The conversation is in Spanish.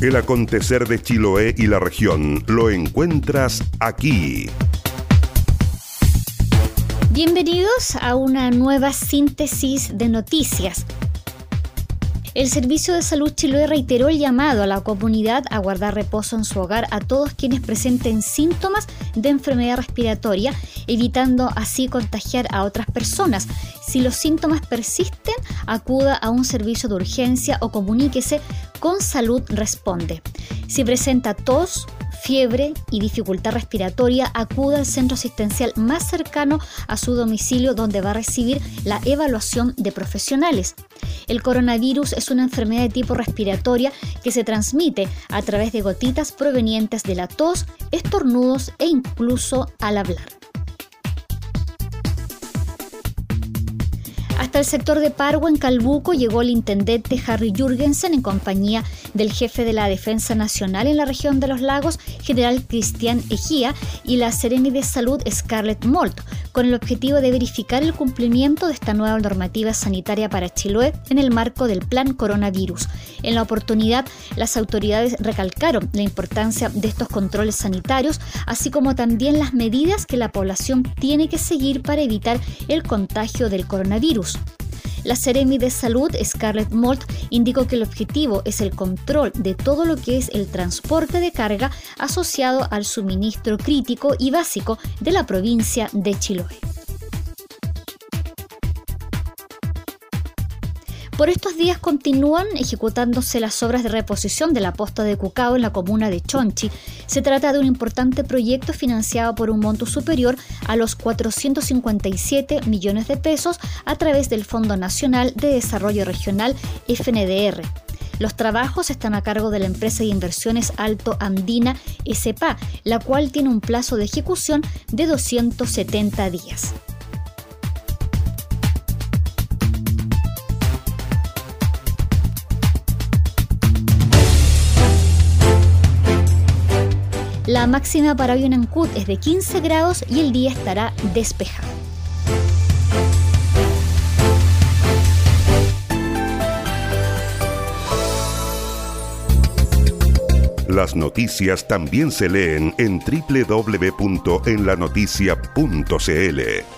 El acontecer de Chiloé y la región lo encuentras aquí. Bienvenidos a una nueva síntesis de noticias. El Servicio de Salud Chiloé reiteró el llamado a la comunidad a guardar reposo en su hogar a todos quienes presenten síntomas de enfermedad respiratoria, evitando así contagiar a otras personas. Si los síntomas persisten, acuda a un servicio de urgencia o comuníquese con Salud Responde. Si presenta tos, fiebre y dificultad respiratoria, acuda al centro asistencial más cercano a su domicilio donde va a recibir la evaluación de profesionales. El coronavirus es una enfermedad de tipo respiratoria que se transmite a través de gotitas provenientes de la tos, estornudos e incluso al hablar. Hasta el sector de Pargo, en Calbuco, llegó el intendente Harry Jürgensen en compañía del jefe de la Defensa Nacional en la región de los lagos, general Cristian Ejía, y la Seremi de Salud Scarlett Molt, con el objetivo de verificar el cumplimiento de esta nueva normativa sanitaria para Chiloé en el marco del plan coronavirus. En la oportunidad, las autoridades recalcaron la importancia de estos controles sanitarios, así como también las medidas que la población tiene que seguir para evitar el contagio del coronavirus. La Seremi de Salud, Scarlett Molt, indicó que el objetivo es el control de todo lo que es el transporte de carga asociado al suministro crítico y básico de la provincia de Chiloé. Por estos días continúan ejecutándose las obras de reposición de la posta de Cucao en la comuna de Chonchi. Se trata de un importante proyecto financiado por un monto superior a los 457 millones de pesos a través del Fondo Nacional de Desarrollo Regional FNDR. Los trabajos están a cargo de la empresa de inversiones Alto Andina SPA, la cual tiene un plazo de ejecución de 270 días. La máxima para Ancud es de 15 grados y el día estará despejado. Las noticias también se leen en www.enlanoticia.cl.